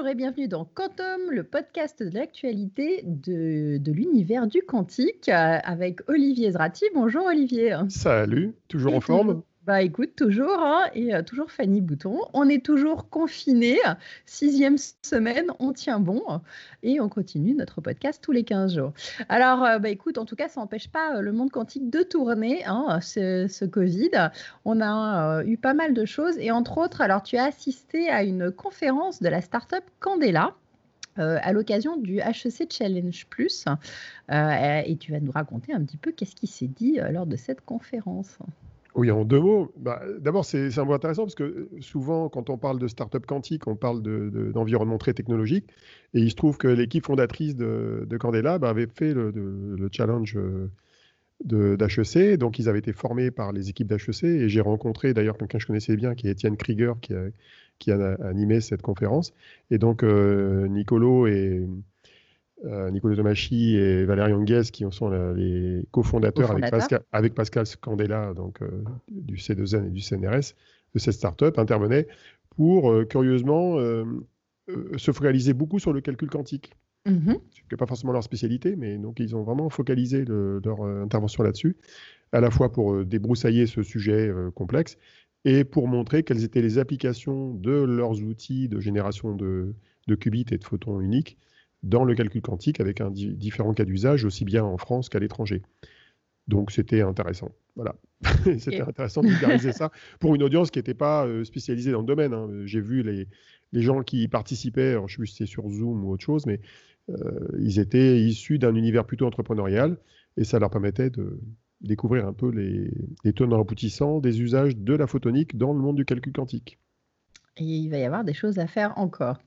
Bonjour et bienvenue dans Quantum, le podcast de l'actualité de, de l'univers du quantique euh, avec Olivier Zrati. Bonjour Olivier. Salut, toujours Et en forme Bah écoute, toujours, hein, et euh, toujours Fanny Bouton. On est toujours confinés, sixième semaine, on tient bon et on continue notre podcast tous les 15 jours. Alors, euh, bah écoute, en tout cas, ça n'empêche pas euh, le monde quantique de tourner, hein, ce, Covid. On a eu pas mal de choses et entre autres, alors tu as assisté à une conférence de la startup Candela. à l'occasion du HEC Challenge Plus, et tu vas nous raconter un petit peu qu'est-ce qui s'est dit lors de cette conférence. Oui, en deux mots. Bah, D'abord, c'est un mot intéressant parce que euh, souvent, quand on parle de start-up quantique, on parle de- de- d'environnement très technologique. Et il se trouve que l'équipe fondatrice de, de Candela bah, avait fait le, de- le challenge euh, d'HEC. Donc, ils avaient été formés par les équipes d'HEC. Et j'ai rencontré d'ailleurs quelqu'un que je connaissais bien, qui est Étienne Krieger, qui a, qui a animé cette conférence. Et donc, euh, Nicolo et. Euh, Nicolas Tomachi et Valérie Anguès, qui sont les cofondateurs avec. Pascal, avec Pascal Scandella, donc, euh, du C2N et du CNRS, de cette start-up, intervenaient pour, euh, curieusement, euh, se focaliser beaucoup sur le calcul quantique. Mhm. Ce n'est pas forcément leur spécialité, mais donc ils ont vraiment focalisé le- leur intervention là-dessus, à la fois pour débroussailler ce sujet complexe et pour montrer quelles étaient les applications de leurs outils de génération de, de qubits et de photons uniques dans le calcul quantique avec un di- différents cas d'usage, aussi bien en France qu'à l'étranger. Donc c'était intéressant. Voilà. c'était intéressant de vulgariser ça pour une audience qui n'était pas euh, spécialisée dans le domaine. hein. J'ai vu les, les gens qui y participaient, alors, je ne sais plus si c'était sur Zoom ou autre chose, mais euh, ils étaient issus d'un univers plutôt entrepreneurial et ça leur permettait de découvrir un peu les, les tenants aboutissants des usages de la photonique dans le monde du calcul quantique. Et il va y avoir des choses à faire encore.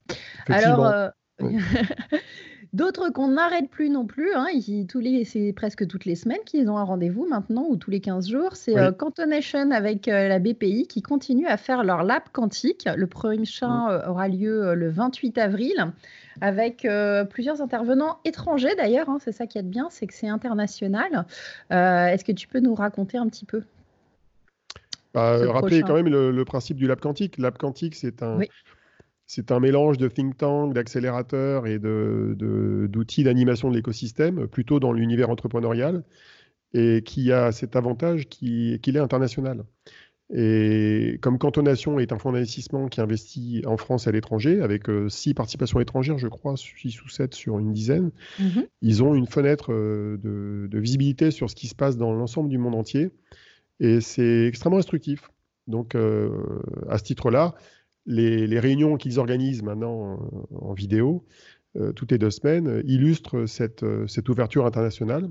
Alors, euh, Oui. d'autres qu'on n'arrête plus non plus, hein, ils- tous les, c'est presque toutes les semaines qu'ils ont un rendez-vous maintenant, ou tous les 15 jours, c'est Oui. euh, Cantonation avec euh, la BPI qui continue à faire leur lab quantique. Le prochain euh, aura lieu euh, le 28 avril, avec plusieurs intervenants étrangers d'ailleurs, hein, c'est ça qui est bien, c'est que c'est international. Est-ce que tu peux nous raconter un petit peu? Bah, rappelez quand même le, le principe du lab quantique. Lab quantique, c'est un, Oui. C'est un mélange de think tank, d'accélérateurs et de- d'outils d'animation de l'écosystème, plutôt dans l'univers entrepreneurial, et qui a cet avantage qui- qu'il est international. Et comme Cantonation est un fonds d'investissement qui investit en France et à l'étranger, avec euh, six participations étrangères, je crois, six ou sept sur une dizaine, Mhm. ils ont une fenêtre euh, de, de visibilité sur ce qui se passe dans l'ensemble du monde entier. Et c'est extrêmement instructif. Donc, euh, à ce titre-là, les, les réunions qu'ils organisent maintenant euh, en vidéo, euh, toutes les deux semaines, euh, illustrent cette, cette ouverture internationale.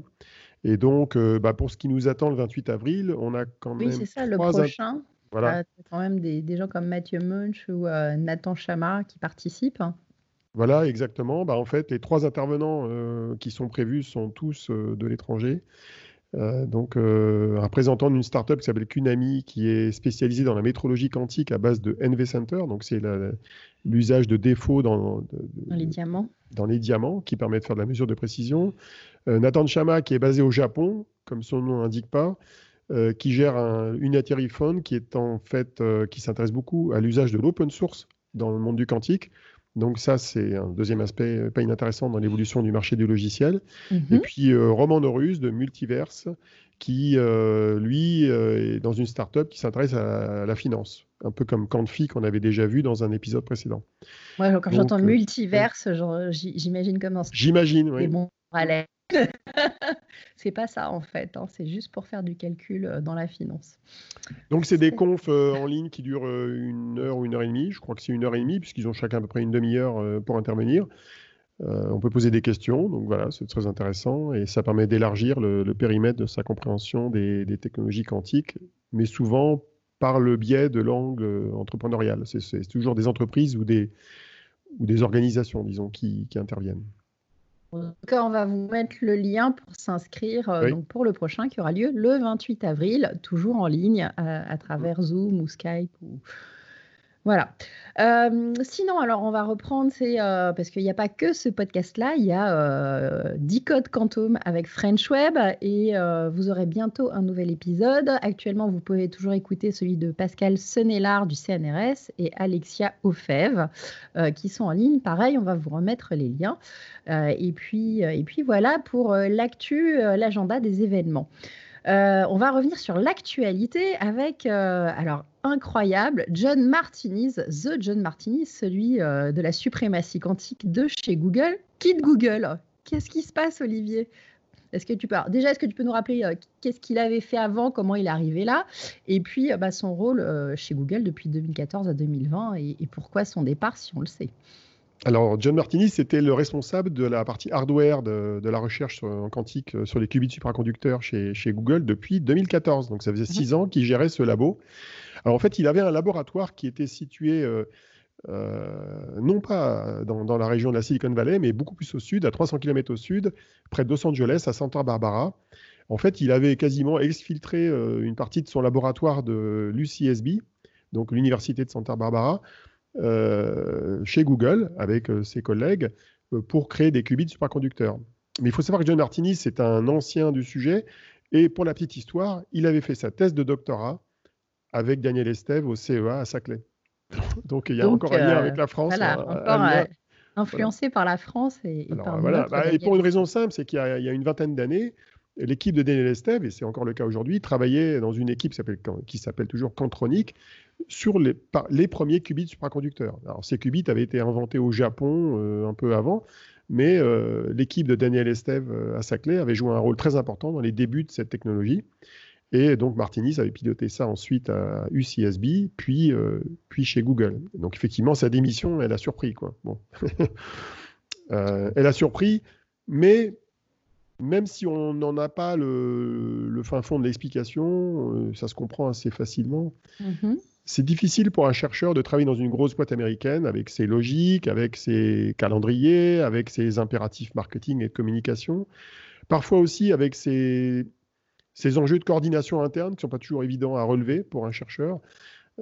Et donc, euh, bah, pour ce qui nous attend le 28 avril, on a quand Oui, même c'est ça, le prochain. voilà, quand même des, des gens comme Mathieu Munch ou euh, Nathan Chama qui participent. Voilà, exactement. Bah, en fait, les trois intervenants euh, qui sont prévus sont tous euh, de l'étranger. Euh, donc, euh, un représentant d'une startup qui s'appelle Kunami, qui est spécialisée dans la métrologie quantique à base de NV Center. Donc, c'est l'usage de défauts dans, de- de- Dans les diamants. dans les diamants qui permet de faire de la mesure de précision. Euh, Nathan Chama, qui est basé au Japon, comme son nom n'indique pas, qui gère un Unitary qui est en fait, qui s'intéresse beaucoup à l'usage de l'open source dans le monde du quantique. Donc ça, c'est un deuxième aspect euh, pas inintéressant dans l'évolution du marché du logiciel. Et Mhm. puis euh, Roman Norus de Multiverse, qui euh, lui est dans une startup qui s'intéresse à, la finance, un peu comme Canfi qu'on avait déjà vu dans un épisode précédent. Quand j'entends multiverse, j'imagine comment J'imagine, oui. Parallèles. c'est pas ça en fait, hein, c'est juste pour faire du calcul euh, dans la finance. Donc, c'est des confs euh, en ligne qui durent euh, une heure ou une heure et demie. Je crois que c'est une heure et demie, puisqu'ils ont chacun à peu près une demi-heure euh, pour intervenir. On peut poser des questions, donc voilà, c'est très intéressant et ça permet d'élargir le, le périmètre de sa compréhension des, des technologies quantiques, mais souvent par le biais de l'angle entrepreneurial. C'est- C'est toujours des entreprises ou des, ou des organisations, disons, qui, qui interviennent. En tout cas, on va vous mettre le lien pour s'inscrire euh, Oui. donc pour le prochain qui aura lieu le 28 avril, toujours en ligne à, à travers Zoom ou Skype ou, Voilà. Euh, sinon, alors on va reprendre, c'est euh, parce qu'il n'y a pas que ce podcast-là, il y a euh, 10 codes Quantum avec French Web et euh, vous aurez bientôt un nouvel épisode. Actuellement, vous pouvez toujours écouter celui de Pascal Senelard du CNRS et Alexia Ofev qui sont en ligne. Pareil, on va vous remettre les liens. et, puis, et puis voilà pour l'actu, l'agenda des événements. On va revenir sur l'actualité avec, alors incroyable, John Martinez, The John Martinez, celui euh, de la suprématie quantique de chez Google, quitte Google. Qu'est-ce qui se passe, Olivier? Est-ce que tu peux déjà est-ce que tu peux nous rappeler qu'est-ce qu'il avait fait avant, comment il est arrivé là, et puis bah, son rôle chez Google depuis 2014 à 2020 et, et pourquoi son départ si on le sait? Alors, John Martini, c'était le responsable de la partie hardware de, la recherche en quantique euh, sur les qubits supraconducteurs chez, chez Google depuis 2014. Donc, ça faisait six mhm. ans qu'il gérait ce labo. Alors, en fait, il avait un laboratoire qui était situé euh, euh, non pas dans, la région de la Silicon Valley, mais beaucoup plus au sud, à 300 km au sud, près de Los Angeles, à Santa Barbara. En fait, il avait quasiment exfiltré une partie de son laboratoire de l'UCSB, donc l'Université de Santa Barbara, euh, chez Google avec euh, ses collègues euh, pour créer des qubits supraconducteurs. Mais il faut savoir que John Martini, c'est un ancien du sujet. Et pour la petite histoire, il avait fait sa thèse de doctorat avec Daniel Estève au CEA à Saclay. Donc il y a encore un lien avec la France. Voilà, influencé par la France et, par voilà. Bah, et pour une raison simple, c'est qu'il y, a une vingtaine d'années, l'équipe de Daniel Estève, et c'est encore le cas aujourd'hui, travaillait dans une équipe qui s'appelle toujours Cantronic, sur les, les, premiers qubits supraconducteurs. Alors, ces qubits avaient été inventés au Japon euh, un peu avant, mais euh, l'équipe de Daniel Estève euh, à Saclay avait joué un rôle très important dans les débuts de cette technologie. Et donc, Martinis avait piloté ça ensuite à UCSB, puis, puis chez Google. Donc, effectivement, sa démission, elle a surpris. Quoi. Bon. elle a surpris, mais même si on n'en a pas le, fin fond de l'explication, ça se comprend assez facilement. Mm-hmm c'est difficile pour un chercheur de travailler dans une grosse boîte américaine avec ses logiques, avec ses calendriers, avec ses impératifs marketing et de communication. Parfois aussi avec ses, enjeux de coordination interne qui ne sont pas toujours évidents à relever pour un chercheur.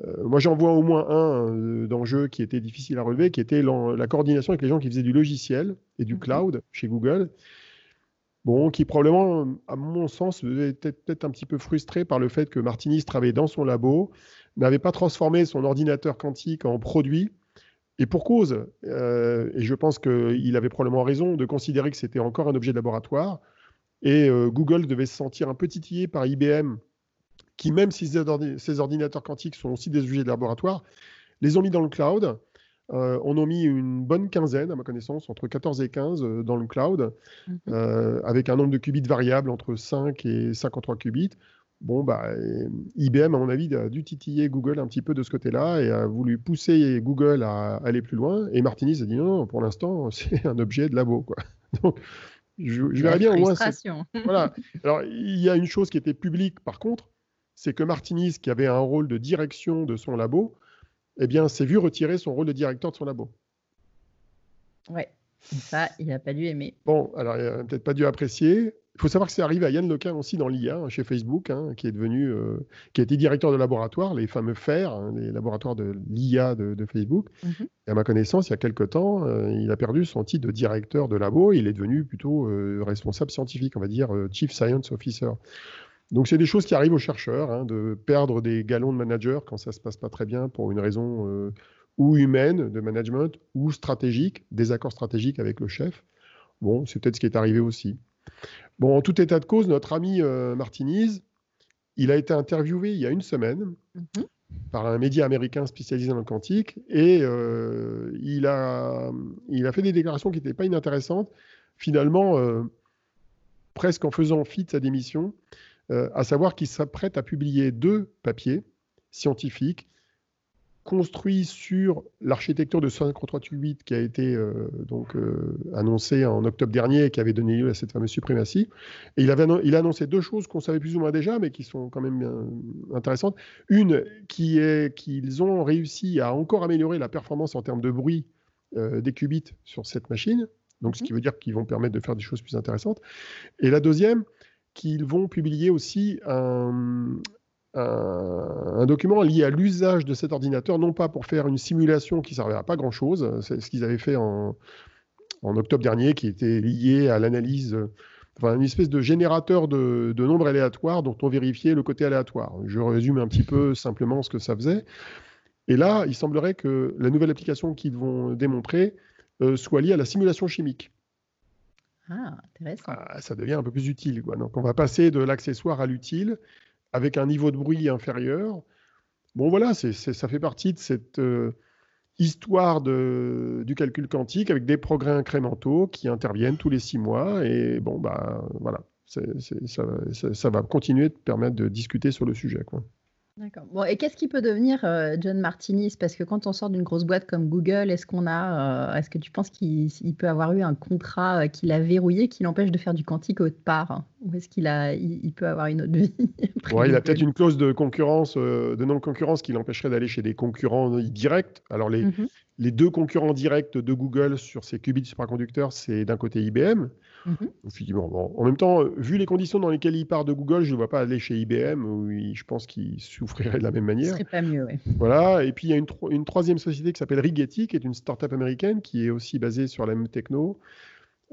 Euh, moi, j'en vois au moins un euh, d'enjeux qui était difficile à relever, qui était la coordination avec les gens qui faisaient du logiciel et du cloud chez Google. Bon, qui probablement, à mon sens, était peut-être un petit peu frustré par le fait que Martinis travaillait dans son labo, n'avait pas transformé son ordinateur quantique en produit. Et pour cause, euh, et je pense qu'il avait probablement raison de considérer que c'était encore un objet de laboratoire, et euh, Google devait se sentir un peu titillé par IBM, qui même si ces ordinateurs quantiques sont aussi des objets de laboratoire, les ont mis dans le cloud. Euh, on a mis une bonne quinzaine, à ma connaissance, entre 14 et 15 dans le cloud, mhm. avec un nombre de qubits variable entre 5 et 53 qubits. Bon, bah, IBM, à mon avis, a dû titiller Google un petit peu de ce côté-là et a voulu pousser Google à aller plus loin. Et Martinis a dit non, pour l'instant, c'est un objet de labo. Quoi. Donc, je, verrais bien au moins. voilà. Alors, il y a une chose qui était publique, par contre, c'est que Martinis, qui avait un rôle de direction de son labo, eh bien, s'est vu retirer son rôle de directeur de son labo. Ouais. Ça, il n'a pas dû aimer. Bon, alors il n'a peut-être pas dû apprécier. Il faut savoir que c'est arrivé à Yann Lequin aussi dans l'IA, hein, chez Facebook, hein, qui est devenu, euh, qui a été directeur de laboratoire, les fameux FAIR, hein, les laboratoires de l'IA de, Facebook. Mhm. Et à ma connaissance, il y a quelque temps, euh, il a perdu son titre de directeur de labo. il est devenu plutôt euh, responsable scientifique, on va dire Chief Science Officer. Donc c'est des choses qui arrivent aux chercheurs, de perdre des galons de manager quand ça se passe pas très bien pour une raison ou humaine de management ou stratégique, des accords stratégiques avec le chef. Bon, c'est peut-être ce qui est arrivé aussi. Bon, en tout état de cause, notre ami euh, Martinez, il a été interviewé il y a une semaine mhm. par un média américain spécialisé dans le quantique et euh, il, a, il a fait des déclarations qui n'étaient pas inintéressantes, finalement, euh, presque en faisant fi de sa démission, à savoir qu'il s'apprête à publier deux papiers scientifiques construit sur l'architecture de 538 qui a été euh, donc euh, annoncée en octobre dernier et qui avait donné lieu à cette fameuse suprématie. Et il, avait, il a annoncé deux choses qu'on savait plus ou moins déjà, mais qui sont quand même bien intéressantes. Une qui est qu'ils ont réussi à encore améliorer la performance en termes de bruit euh, des qubits sur cette machine, donc ce qui mhm. veut dire qu'ils vont permettre de faire des choses plus intéressantes. Et la deuxième, qu'ils vont publier aussi un, un, document lié à l'usage de cet ordinateur, non pas pour faire une simulation qui ne servait à pas grand-chose, c'est ce qu'ils avaient fait en, octobre dernier, qui était lié à l'analyse, enfin une espèce de générateur de, de, nombres aléatoires dont on vérifiait le côté aléatoire. Je résume un petit peu simplement ce que ça faisait. Et là, il semblerait que la nouvelle application qu'ils vont démontrer euh, soit liée à la simulation chimique. Ah, intéressant. Ah, ça devient un peu plus utile. Donc, on va passer de l'accessoire à l'utile avec un niveau de bruit inférieur. Bon, voilà, ça fait partie de cette euh, histoire de, du calcul quantique avec des progrès incrémentaux qui interviennent tous les six mois. Et bon, bah voilà, ça, ça, va continuer de permettre de discuter sur le sujet. D'accord. Bon, et qu'est-ce qui peut devenir euh, John Martinis? Parce que quand on sort d'une grosse boîte comme Google, est-ce qu'on a, euh, est-ce que tu penses qu'il peut avoir eu un contrat euh, qu'il a verrouillé qui l'empêche de faire du quantique autre part Ou est-ce qu'il a, il, peut avoir une autre vie ouais, Il a peut-être une clause de concurrence, de non-concurrence qui l'empêcherait d'aller chez des concurrents directs. Alors les, mmh les deux concurrents directs de Google sur ces qubits supraconducteurs, c'est d'un côté IBM. Mhm. en même temps, vu les conditions dans lesquelles il part de Google, je ne vois pas aller chez IBM, où je pense qu'il souffrirait de la même manière. Ce serait pas mieux, oui. Voilà, et puis il y a une, troisième société qui s'appelle Rigetti, qui est une start-up américaine qui est aussi basée sur la même techno.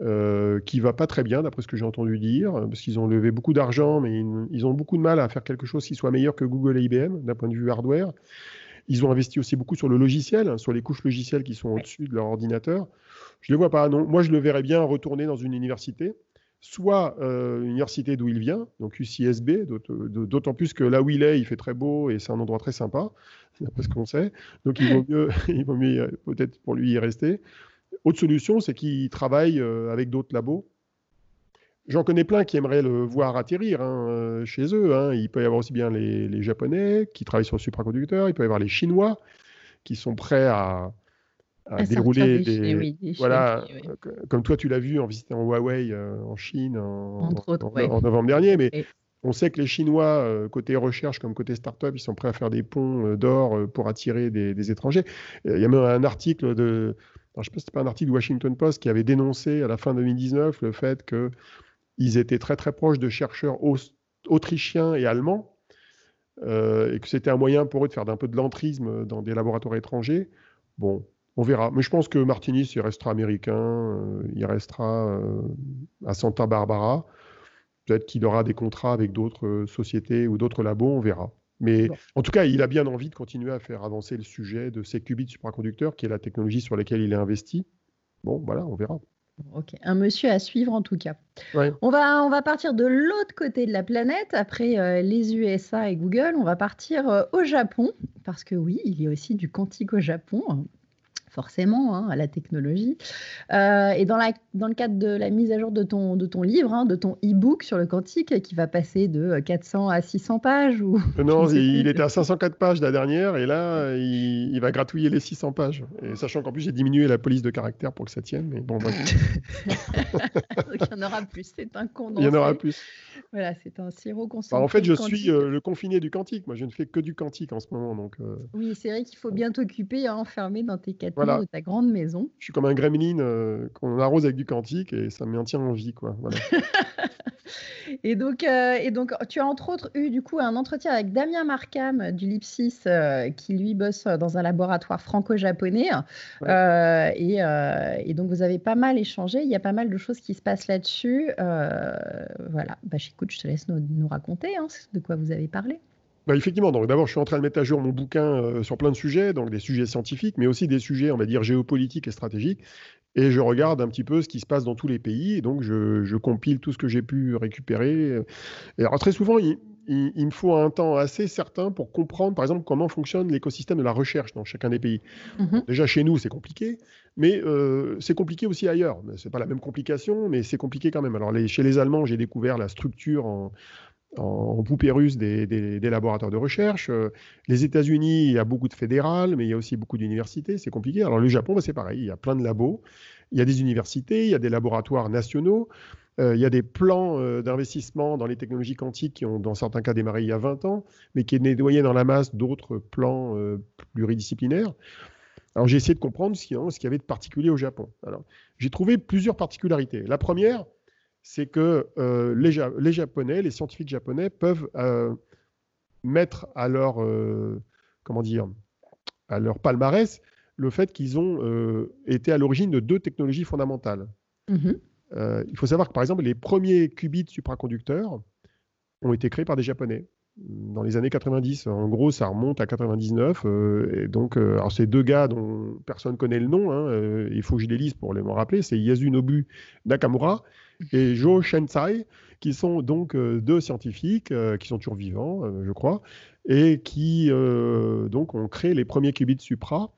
Euh, qui va pas très bien d'après ce que j'ai entendu dire, parce qu'ils ont levé beaucoup d'argent, mais ils, ils, ont beaucoup de mal à faire quelque chose qui soit meilleur que Google et IBM d'un point de vue hardware. Ils ont investi aussi beaucoup sur le logiciel, hein, sur les couches logicielles qui sont au-dessus de leur ordinateur. Je ne le vois pas. Non. Moi, je le verrais bien retourner dans une université, soit euh, une université d'où il vient, donc UCSB, d'autant plus que là où il est, il fait très beau et c'est un endroit très sympa, d'après ce qu'on sait. Donc il vaut mieux, il vaut mieux euh, peut-être pour lui y rester. Autre solution, c'est qu'il travaille euh, avec d'autres labos J'en connais plein qui aimeraient le voir atterrir hein, euh, chez eux. Hein. Il peut y avoir aussi bien les, Japonais qui travaillent sur le supraconducteur, il peut y avoir les Chinois qui sont prêts à, dérouler des, voilà, comme toi tu l'as vu en visitant Huawei euh, en Chine en, novembre dernier, mais on sait que les Chinois euh, côté recherche comme côté start-up, ils sont prêts à faire des ponts d'or pour attirer des, étrangers. Il y a même un article de, je ne sais pas si pas un article du Washington Post qui avait dénoncé à la fin 2019 le fait que ils étaient très très proches de chercheurs autrichiens et allemands, euh, et que c'était un moyen pour eux de faire un peu de l'entrisme dans des laboratoires étrangers. Bon, on verra. Mais je pense que Martinis, il restera américain, euh, il restera euh, à Santa Barbara. Peut-être qu'il aura des contrats avec d'autres sociétés ou d'autres labos, on verra. Mais en tout cas, il a bien envie de continuer à faire avancer le sujet de ces qubits supraconducteurs, qui est la technologie sur laquelle il est investi. Bon, voilà, on verra. Ok, un monsieur à suivre en tout cas. On, va, on va partir de l'autre côté de la planète, après euh, les USA et Google, on va partir euh, au Japon, parce que oui, il y a aussi du quantique au Japon forcément, hein, à la technologie. Euh, et dans, la, dans le cadre de la mise à jour de ton, de ton livre, hein, de ton e-book sur le quantique, qui va passer de 400 à 600 pages ou... Non, il, était à 504 pages la dernière, et là, il, va gratouiller les 600 pages. Et sachant qu'en plus, j'ai diminué la police de caractère pour que ça tienne, mais bon, il y en aura plus, c'est un condensé. Il y en aura plus. Voilà, c'est un sirop concentré. en fait, je suis euh, le confiné du quantique. Moi, je ne fais que du quantique en ce moment. Donc, euh. Oui, c'est vrai qu'il faut bien t'occuper, hein, enfermé dans tes quatre de ta grande maison. Je suis comme un gremlin euh, qu'on arrose avec du quantique et ça me maintient en vie. Quoi. et, donc, et donc, tu as entre autres eu du coup un entretien avec Damien Markham du Lipsis qui lui bosse dans un laboratoire franco-japonais. Et, et, donc, vous avez pas mal échangé. Il y a pas mal de choses qui se passent là-dessus. voilà, bah, écoute, je te laisse nous, raconter hein, de quoi vous avez parlé. Bah, effectivement, donc d'abord, je suis en train de mettre à jour mon bouquin euh, sur plein de sujets, donc des sujets scientifiques, mais aussi des sujets, on va dire, géopolitiques et stratégiques. Et je regarde un petit peu ce qui se passe dans tous les pays, et donc je, compile tout ce que j'ai pu récupérer. Et alors, très souvent, il, me faut un temps assez certain pour comprendre, par exemple, comment fonctionne l'écosystème de la recherche dans chacun des pays. Mm-hmm. Déjà, chez nous, c'est compliqué, mais euh, c'est compliqué aussi ailleurs. Ce n'est pas la même complication, mais c'est compliqué quand même. Alors, chez les Allemands, j'ai découvert la structure en, en poupée russe des, laboratoires de recherche. Euh, les États-Unis, il y a beaucoup de fédérales, mais il y a aussi beaucoup d'universités. C'est compliqué. Alors, le Japon, bah, c'est pareil. Il y a plein de labos. Il y a des universités, il y a des laboratoires nationaux. Euh, il y a des plans d'investissement dans les technologies quantiques qui ont, dans certains cas, démarré il y a 20 ans, mais qui est nettoyé dans la masse d'autres plans pluridisciplinaires. Alors j'ai essayé de comprendre ce qu'il y avait de particulier au Japon. Alors j'ai trouvé plusieurs particularités. La première, c'est que euh, les, Japonais, les scientifiques japonais peuvent euh, mettre à leur, comment dire, à leur palmarès le fait qu'ils ont été à l'origine de deux technologies fondamentales. Mmh il faut savoir que, par exemple, les premiers qubits supraconducteurs ont été créés par des Japonais dans les années 90. En gros, ça remonte à 99. Euh, et donc, euh, alors ces deux gars dont personne connaît le nom, hein, euh, il faut que je les lise pour les me rappeler, c'est Yasunobu Nakamura et Jo Shensai, qui sont donc deux scientifiques qui sont toujours vivants, je crois, et qui donc ont créé les premiers qubits supra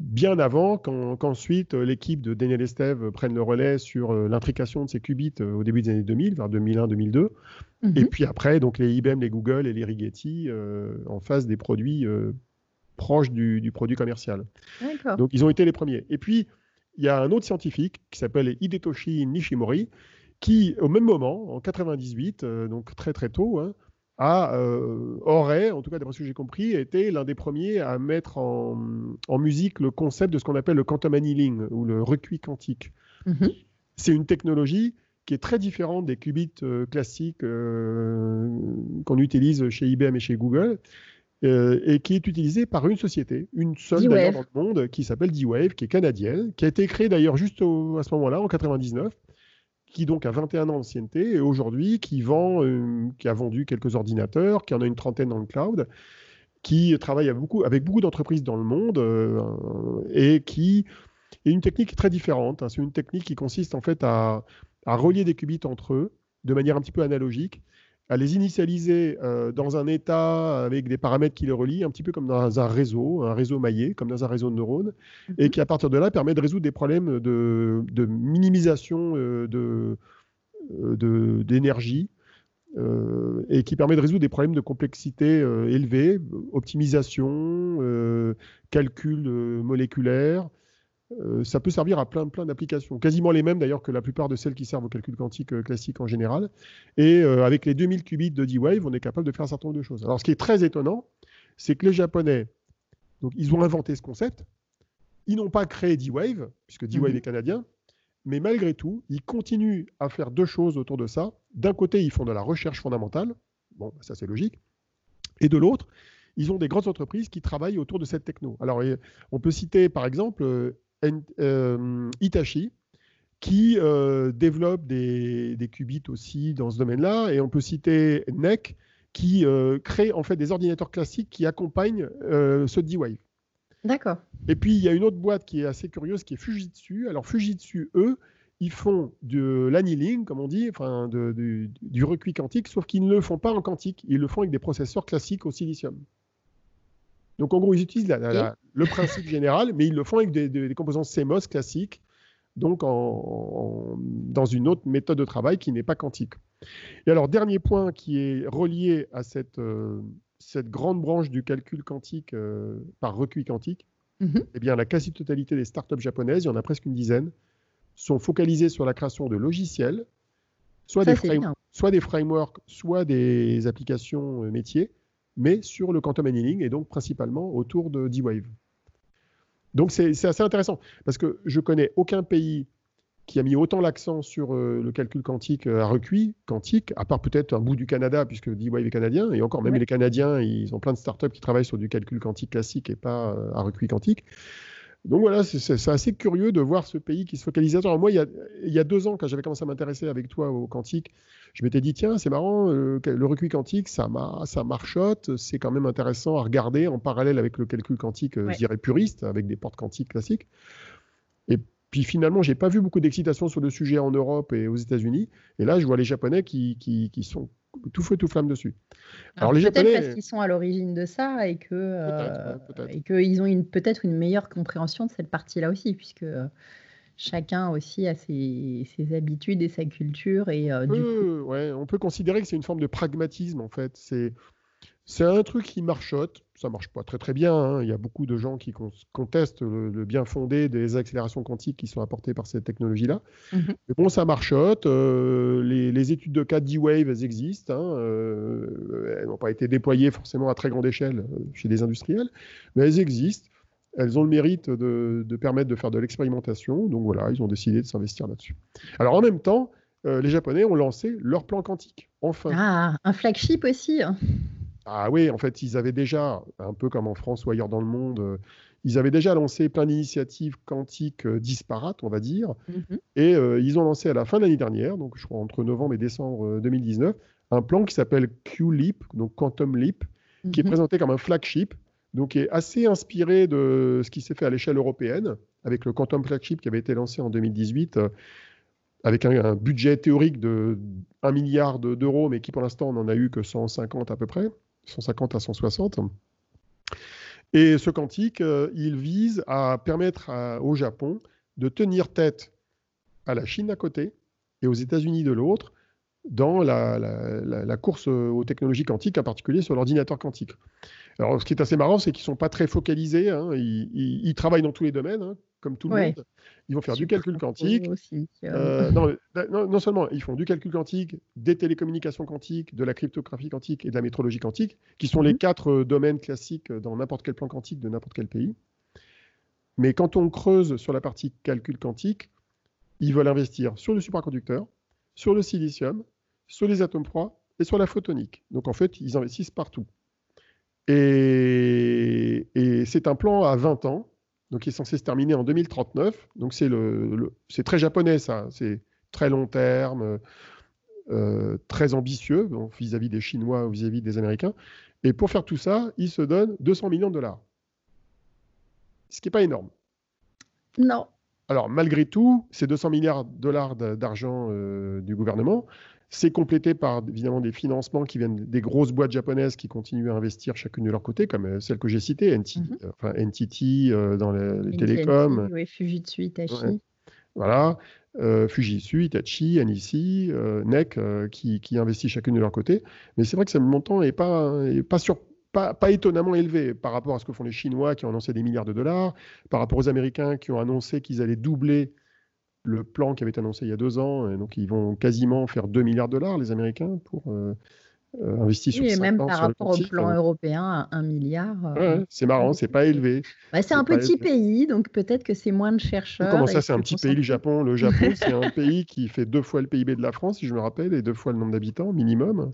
bien avant qu'ensuite l'équipe de Daniel Estève prenne le relais sur l'intrication de ces qubits au début des années 2000, vers 2001-2002. Et mhm. puis après, donc les IBM, les Google et les Rigetti euh, en face des produits euh, proches du, produit commercial. Donc ils ont été les premiers. Et puis, il y a un autre scientifique qui s'appelle Hidetoshi Nishimori, qui, au même moment, en 98, euh, donc très très tôt, hein, a, aurait, en tout cas d'après ce que j'ai compris, été l'un des premiers à mettre en, musique le concept de ce qu'on appelle le quantum annealing ou le recuit quantique. Mhm. C'est une technologie qui est très différente des qubits euh, classiques euh, qu'on utilise chez IBM et chez Google, euh, et qui est utilisée par une société, une seule d'ailleurs dans le monde, qui s'appelle D-Wave, qui est canadienne, qui a été créée d'ailleurs juste à ce moment-là, en 99, qui donc a 21 ans d'ancienneté, et aujourd'hui qui vend, qui a vendu quelques ordinateurs, qui en a une trentaine dans le cloud, qui travaille avec beaucoup, avec beaucoup d'entreprises dans le monde, et qui est une technique très différente. Hein. C'est une technique qui consiste en fait à à relier des qubits entre eux de manière un petit peu analogique, à les initialiser euh, dans un état avec des paramètres qui les relient, un petit peu comme dans un réseau, un réseau maillé, comme dans un réseau de neurones, et mhm. qui à partir de là permet de résoudre des problèmes de, minimisation euh, euh, d'énergie. et qui permet de résoudre des problèmes de complexité élevée, optimisation, calcul moléculaire, euh, ça peut servir à plein, plein d'applications, quasiment les mêmes d'ailleurs que la plupart de celles qui servent au calcul quantique euh, classique en général. Et euh, avec les 2000 qubits de D-Wave, on est capable de faire un certain nombre de choses. Alors ce qui est très étonnant, c'est que les Japonais, donc, ils ont inventé ce concept, ils n'ont pas créé D-Wave, puisque D-Wave mhm. est canadien, mais malgré tout, ils continuent à faire deux choses autour de ça. D'un côté, ils font de la recherche fondamentale, bon, ça c'est logique, et de l'autre, ils ont des grandes entreprises qui travaillent autour de cette techno. Alors, on peut citer par exemple euh, Itachi, qui euh, développe des, qubits aussi dans ce domaine-là. Et on peut citer NEC, qui euh, crée en fait des ordinateurs classiques qui accompagnent ce D-Wave. D'accord. Et puis, il y a une autre boîte qui est assez curieuse, qui est Fujitsu. Alors, Fujitsu, eux, ils font de l'annealing, comme on dit, enfin, du recuit quantique, sauf qu'ils ne le font pas en quantique. Ils le font avec des processeurs classiques au silicium. Donc en gros, ils utilisent le principe général, mais ils le font avec des, composants CMOS classiques, donc dans une autre méthode de travail qui n'est pas quantique. Et alors, dernier point qui est relié à cette, euh, grande branche du calcul quantique euh, par recuit quantique, mm-hmm. eh bien, la quasi-totalité des startups japonaises, il y en a presque une dizaine, sont focalisées sur la création de logiciels, soit, des, soit des frameworks, soit des applications euh, métiers, mais sur le quantum annealing et donc principalement autour de D-Wave. Donc c'est assez intéressant parce que je connais aucun pays qui a mis autant l'accent sur euh, le calcul quantique euh, à recuit quantique, à part peut-être un bout du Canada, puisque D-Wave est canadien, et encore même les Canadiens, ils ont plein de startups qui travaillent sur du calcul quantique classique et pas euh, à recuit quantique. Donc voilà, c'est assez curieux de voir ce pays qui se focalise. Alors moi, il y, a, il y a deux ans, quand j'avais commencé à m'intéresser avec toi au quantique, je m'étais dit, tiens, c'est marrant, euh, le recuit quantique, ça, ça marchote, c'est quand même intéressant à regarder en parallèle avec le calcul quantique, euh, je dirais puriste, avec des portes quantiques classiques. Et puis finalement, j'ai pas vu beaucoup d'excitation sur le sujet en Europe et aux États-Unis. Et là, je vois les Japonais qui, qui, qui sont tout feu tout flamme dessus. Alors, les Japonais parce qu'ils sont à l'origine de ça et que euh, et qu'ils ont une peut-être une meilleure compréhension de cette partie-là aussi puisque euh, chacun aussi a ses, ses, habitudes et sa culture et euh, du coup... ouais, on peut considérer que c'est une forme de pragmatisme en fait. C'est c'est un truc qui marchote, ça marche pas très très bien. Hein. Il y a beaucoup de gens qui contestent le, bien fondé des accélérations quantiques qui sont apportées par cette technologie-là. Mhm. Mais bon, ça marchote. Euh, les, études de cas D-Wave, elles existent. Hein. Euh, elles n'ont pas été déployées forcément à très grande échelle euh, chez des industriels, mais elles existent. Elles ont le mérite de, permettre de faire de l'expérimentation. Donc voilà, ils ont décidé de s'investir là-dessus. Alors en même temps, les Japonais ont lancé leur plan quantique. Enfin. Ah, un flagship aussi. Hein. Ah oui, en fait, ils avaient déjà, un peu comme en France ou ailleurs dans le monde, euh, ils avaient déjà lancé plein d'initiatives quantiques euh, disparates, on va dire. Mhm. Et euh, ils ont lancé à la fin de l'année dernière, donc je crois entre novembre et décembre 2019, un plan qui s'appelle QLEAP, donc Quantum Leap, qui est présenté comme un flagship, donc qui est assez inspiré de ce qui s'est fait à l'échelle européenne, avec le Quantum Flagship qui avait été lancé en 2018 avec un, budget théorique de 1 milliard d'euros, mais qui pour l'instant n'en a eu que 150 à peu près, 150 à 160. Et ce quantique, euh, il vise à permettre au Japon de tenir tête à la Chine d'un côté et aux États-Unis de l'autre dans la, course aux technologies quantiques, en particulier sur l'ordinateur quantique. Alors, ce qui est assez marrant, c'est qu'ils ne sont pas très focalisés. Hein. Ils, travaillent dans tous les domaines, hein, comme tout le monde. Ils vont faire du calcul quantique. Euh, non, seulement ils font du calcul quantique, des télécommunications quantiques, de la cryptographie quantique et de la métrologie quantique, qui sont les mhm. quatre euh, domaines classiques dans n'importe quel plan quantique de n'importe quel pays. Mais quand on creuse sur la partie calcul quantique, ils veulent investir sur le supraconducteur, sur le silicium, sur les atomes froids et sur la photonique. Donc en fait, ils investissent partout. Et, c'est un plan à 20 ans, donc il est censé se terminer en 2039. Donc c'est le, très japonais ça, c'est très long terme, euh, très ambitieux vis-à-vis des Chinois ou vis-à-vis des Américains. Et pour faire tout ça, ils se donnent 200 millions de dollars. Ce qui n'est pas énorme. Non. Alors, malgré tout, ces 200 milliards de dollars d'argent euh, du gouvernement, c'est complété par évidemment des financements qui viennent des grosses boîtes japonaises qui continuent à investir chacune de leur côté, comme euh, celle que j'ai citée, NTT, mhm. enfin, NTT euh, dans les, télécoms. Oui, Fujitsu, Hitachi. Voilà, Fujitsu, Hitachi, NEC, NEC, qui, qui investissent chacune de leur côté. Mais c'est vrai que ce montant n'est pas, est pas sur, pas, étonnamment élevé par rapport à ce que font les Chinois qui ont annoncé des milliards de dollars, par rapport aux Américains qui ont annoncé qu'ils allaient doubler le plan qui avait été annoncé il y a deux ans. Et donc, ils vont quasiment faire 2 milliards de dollars, les Américains, pour euh, euh, investir sur oui, et même par rapport au plan européen, 1 milliard. Euh, c'est marrant, c'est pas élevé. Bah, c'est un petit pays, donc peut-être que c'est moins de chercheurs. Comment ça, c'est un petit pays, le Japon? Le Japon, c'est un pays qui fait deux fois le PIB de la France, si je me rappelle, et deux fois le nombre d'habitants minimum.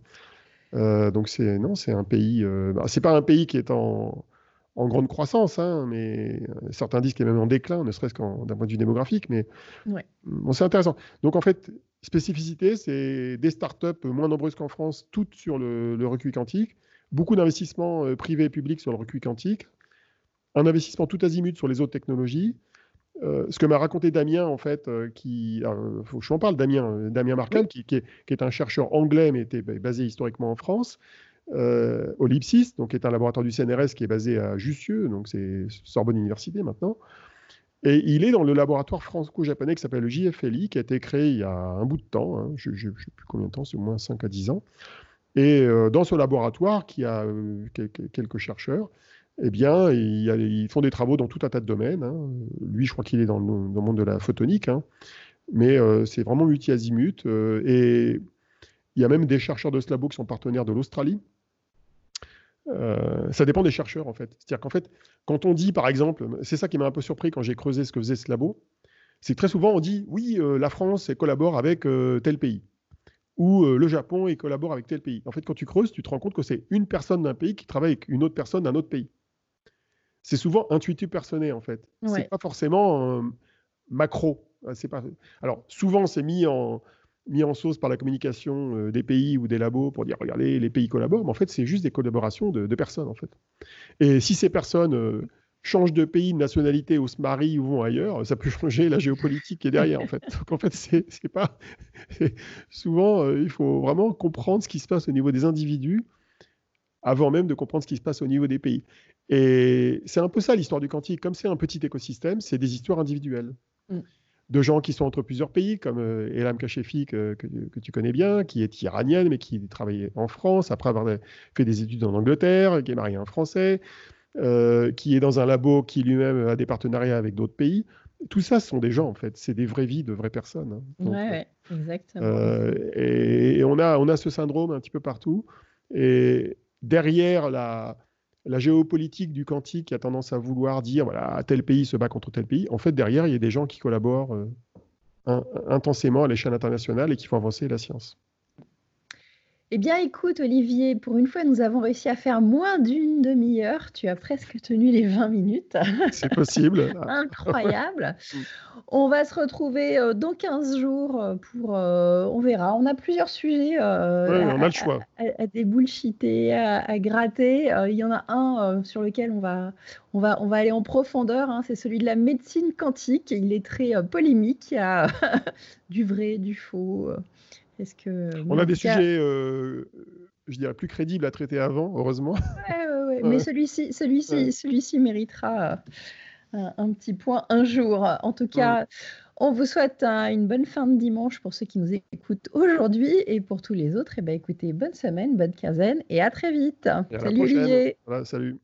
Euh, donc c'est non, c'est un pays. Bah, c'est pas un pays qui est en, grande croissance, hein, mais euh, certains disent qu'il est même en déclin, ne serait-ce d'un point de vue démographique. Mais bon, c'est intéressant. Donc en fait, spécificité, c'est des startups moins nombreuses qu'en France, toutes sur le, le recueil quantique, beaucoup d'investissements privés et publics sur le recueil quantique, un investissement tout azimut sur les autres technologies, euh, ce que m'a raconté Damien, en fait, euh, qui, faut que je en parle, Damien, euh, Damien Markel, qui, est, un chercheur anglais, mais était basé historiquement en France, au LIPSIS, donc est un laboratoire du CNRS qui est basé à Jussieu, donc c'est Sorbonne Université maintenant. Et il est dans le laboratoire franco-japonais qui s'appelle le JFLI, qui a été créé il y a un bout de temps, hein, je ne sais plus combien de temps, c'est au moins 5 à 10 ans. Et dans ce laboratoire, qui a quelques chercheurs, eh bien, ils font des travaux dans tout un tas de domaines. Hein. Lui, je crois qu'il est dans le, monde de la photonique, hein. mais euh, c'est vraiment multi-azimut. Euh, et il y a même des chercheurs de ce labo qui sont partenaires de l'Australie. Euh, ça dépend des chercheurs, en fait. C'est-à-dire qu'en fait, quand on dit, par exemple, c'est ça qui m'a un peu surpris quand j'ai creusé ce que faisait ce labo, c'est que très souvent on dit, oui, la France collabore avec tel pays ou le Japon collabore avec tel pays. En fait, quand tu creuses, tu te rends compte que c'est une personne d'un pays qui travaille avec une autre personne d'un autre pays c'est souvent intuitif personnel en fait. Ce C'est pas forcément macro. Euh, pas. Alors souvent c'est mis en mis en sauce par la communication euh, des pays ou des labos pour dire regardez les pays collaborent, mais en fait c'est juste des collaborations de, personnes en fait. Et si ces personnes euh, changent de pays, de nationalité ou se marient ou vont ailleurs, ça peut changer la géopolitique qui est derrière en fait. Donc en fait c'est pas souvent il faut vraiment comprendre ce qui se passe au niveau des individus avant même de comprendre ce qui se passe au niveau des pays. Et c'est un peu ça l'histoire du quantique. Comme c'est un petit écosystème, c'est des histoires individuelles. Mm. De gens qui sont entre plusieurs pays, comme euh, Elam Kachefi, que, que, tu connais bien, qui est iranienne, mais qui travaillait en France, après avoir fait des études en Angleterre, qui est marié à un Français, euh, qui est dans un labo qui lui-même a des partenariats avec d'autres pays. Tout ça, ce sont des gens, en fait. C'est des vraies vies de vraies personnes. Hein. Oui, ouais, exactement. Euh, et, et, on, a, on a ce syndrome un petit peu partout. Et derrière la, la géopolitique du quantique a tendance à vouloir dire voilà tel pays se bat contre tel pays. En fait, derrière, il y a des gens qui collaborent euh, intensément à l'échelle internationale et qui font avancer la science. Eh bien, écoute, Olivier, pour une fois, nous avons réussi à faire moins d'une demi-heure. Tu as presque tenu les 20 minutes. C'est possible. Incroyable. on va se retrouver euh, dans 15 jours euh, pour. Euh, on verra. On a plusieurs sujets. oui, on a le choix. À, débullshiter, à, gratter. il y en a un sur lequel on va, on va, on va aller en profondeur. Hein. C'est celui de la médecine quantique. Il est très polémique. Il y a du vrai, du faux. Que, on a des sujets, euh, je dirais, plus crédibles à traiter avant, heureusement. Ouais, Mais celui-ci, celui-ci, celui-ci méritera euh, un, petit point un jour. En tout cas, on vous souhaite une bonne fin de dimanche pour ceux qui nous écoutent aujourd'hui et pour tous les autres. Et eh ben, écoutez, bonne semaine, bonne quinzaine et à très vite. salut Olivier. salut.